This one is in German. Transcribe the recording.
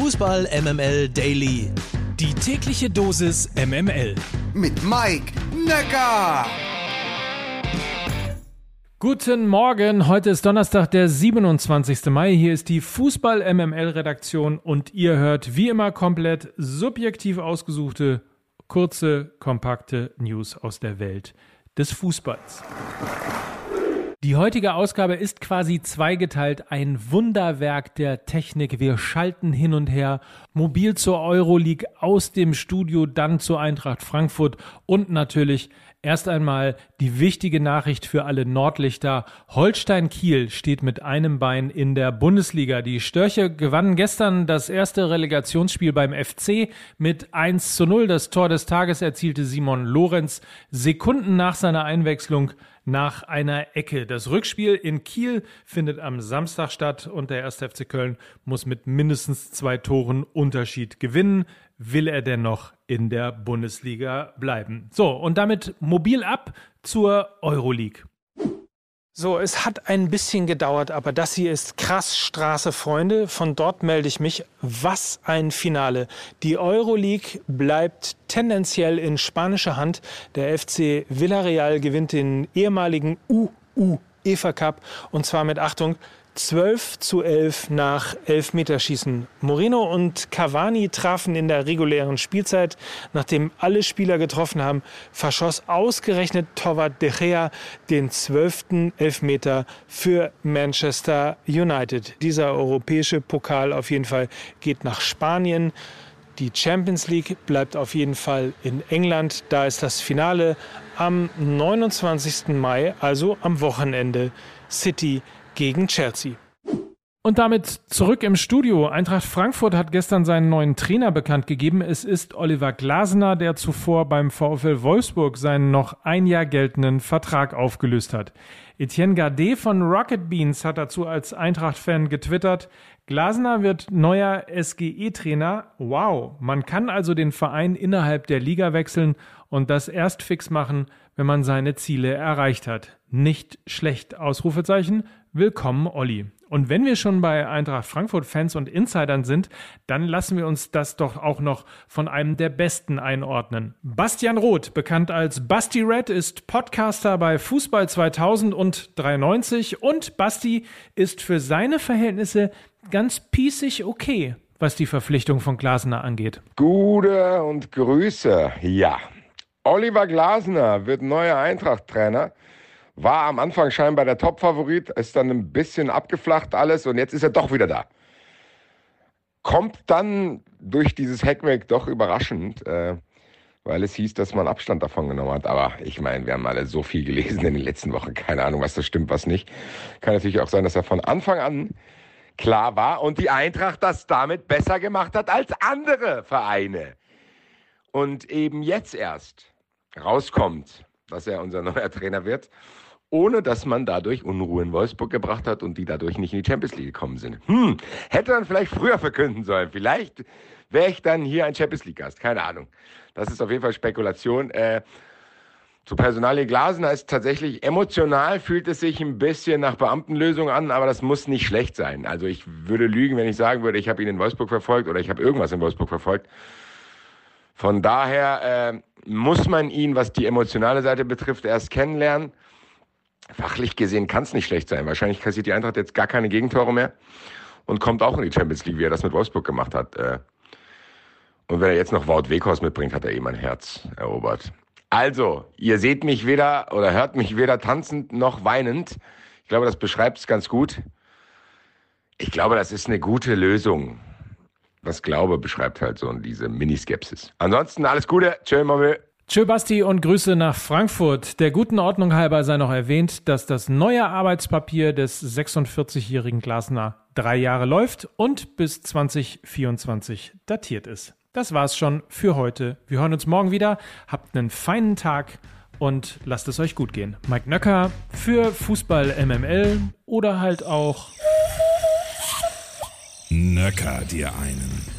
Fußball MML Daily. Die tägliche Dosis MML. Mit Mike Necker. Guten Morgen, heute ist Donnerstag, der 27. Mai. Hier ist die Fußball MML Redaktion und ihr hört wie immer komplett subjektiv ausgesuchte, kurze, kompakte News aus der Welt des Fußballs. Die heutige Ausgabe ist quasi zweigeteilt, ein Wunderwerk der Technik. Wir schalten hin und her, mobil zur Euroleague, aus dem Studio, dann zur Eintracht Frankfurt und natürlich erst einmal die wichtige Nachricht für alle Nordlichter. Holstein Kiel steht mit einem Bein in der Bundesliga. Die Störche gewannen gestern das erste Relegationsspiel beim FC mit 1 zu 0. Das Tor des Tages erzielte Simon Lorenz Sekunden nach seiner Einwechslung nach einer Ecke. Das Rückspiel in Kiel findet am Samstag statt und der 1. FC Köln muss mit mindestens zwei Toren Unterschied gewinnen. Will er dennoch in der Bundesliga bleiben? So, und damit mobil ab zur Euroleague. So, es hat ein bisschen gedauert, aber das hier ist krass Straße, Freunde. Von dort melde ich mich. Was ein Finale. Die Euroleague bleibt tendenziell in spanischer Hand. Der FC Villarreal gewinnt den ehemaligen UU EFA Cup und zwar mit Achtung 12 zu 11 nach Elfmeterschießen. Moreno und Cavani trafen in der regulären Spielzeit. Nachdem alle Spieler getroffen haben, verschoss ausgerechnet Torwart De Gea den zwölften Elfmeter für Manchester United. Dieser europäische Pokal auf jeden Fall geht nach Spanien. Die Champions League bleibt auf jeden Fall in England. Da ist das Finale am 29. Mai, also am Wochenende. City gegen Chelsea. Und damit zurück im Studio. Eintracht Frankfurt hat gestern seinen neuen Trainer bekannt gegeben. Es ist Oliver Glasner, der zuvor beim VfL Wolfsburg seinen noch ein Jahr geltenden Vertrag aufgelöst hat. Etienne Gardet von Rocket Beans hat dazu als Eintracht-Fan getwittert, Glasner wird neuer SGE-Trainer. Wow, man kann also den Verein innerhalb der Liga wechseln und das erst fix machen, wenn man seine Ziele erreicht hat. Nicht schlecht, Ausrufezeichen. Willkommen, Olli. Und wenn wir schon bei Eintracht Frankfurt Fans und Insidern sind, dann lassen wir uns das doch auch noch von einem der besten einordnen. Bastian Roth, bekannt als Basti Red, ist Podcaster bei Fußball 2000 und 93 und Basti ist für seine Verhältnisse ganz piesig okay, was die Verpflichtung von Glasner angeht. Gute und Grüße. Ja. Oliver Glasner wird neuer Eintracht-Trainer. War am Anfang scheinbar der Top-Favorit, ist dann ein bisschen abgeflacht alles und jetzt ist er doch wieder da. Kommt dann durch dieses Hackmack doch überraschend, äh, weil es hieß, dass man Abstand davon genommen hat. Aber ich meine, wir haben alle so viel gelesen in den letzten Wochen. Keine Ahnung, was das stimmt, was nicht. Kann natürlich auch sein, dass er von Anfang an klar war und die Eintracht das damit besser gemacht hat als andere Vereine. Und eben jetzt erst rauskommt, dass er unser neuer Trainer wird ohne dass man dadurch Unruhe in Wolfsburg gebracht hat und die dadurch nicht in die Champions League gekommen sind. Hm, hätte man vielleicht früher verkünden sollen. Vielleicht wäre ich dann hier ein Champions League-Gast. Keine Ahnung. Das ist auf jeden Fall Spekulation. Äh, zu Personalie Glasner ist tatsächlich emotional, fühlt es sich ein bisschen nach Beamtenlösung an, aber das muss nicht schlecht sein. Also ich würde lügen, wenn ich sagen würde, ich habe ihn in Wolfsburg verfolgt oder ich habe irgendwas in Wolfsburg verfolgt. Von daher äh, muss man ihn, was die emotionale Seite betrifft, erst kennenlernen. Fachlich gesehen kann es nicht schlecht sein. Wahrscheinlich kassiert die Eintracht jetzt gar keine Gegentore mehr und kommt auch in die Champions League, wie er das mit Wolfsburg gemacht hat. Äh. Und wenn er jetzt noch Wout Weghorst mitbringt, hat er eh mein Herz erobert. Also, ihr seht mich weder oder hört mich weder tanzend noch weinend. Ich glaube, das beschreibt es ganz gut. Ich glaube, das ist eine gute Lösung. Das Glaube beschreibt halt so diese Miniskepsis. Ansonsten alles Gute. Tschö, Mamö. Tschö Basti und Grüße nach Frankfurt. Der guten Ordnung halber sei noch erwähnt, dass das neue Arbeitspapier des 46-jährigen Glasner drei Jahre läuft und bis 2024 datiert ist. Das war's schon für heute. Wir hören uns morgen wieder. Habt einen feinen Tag und lasst es euch gut gehen. Mike Nöcker für Fußball MML oder halt auch Nöcker dir einen.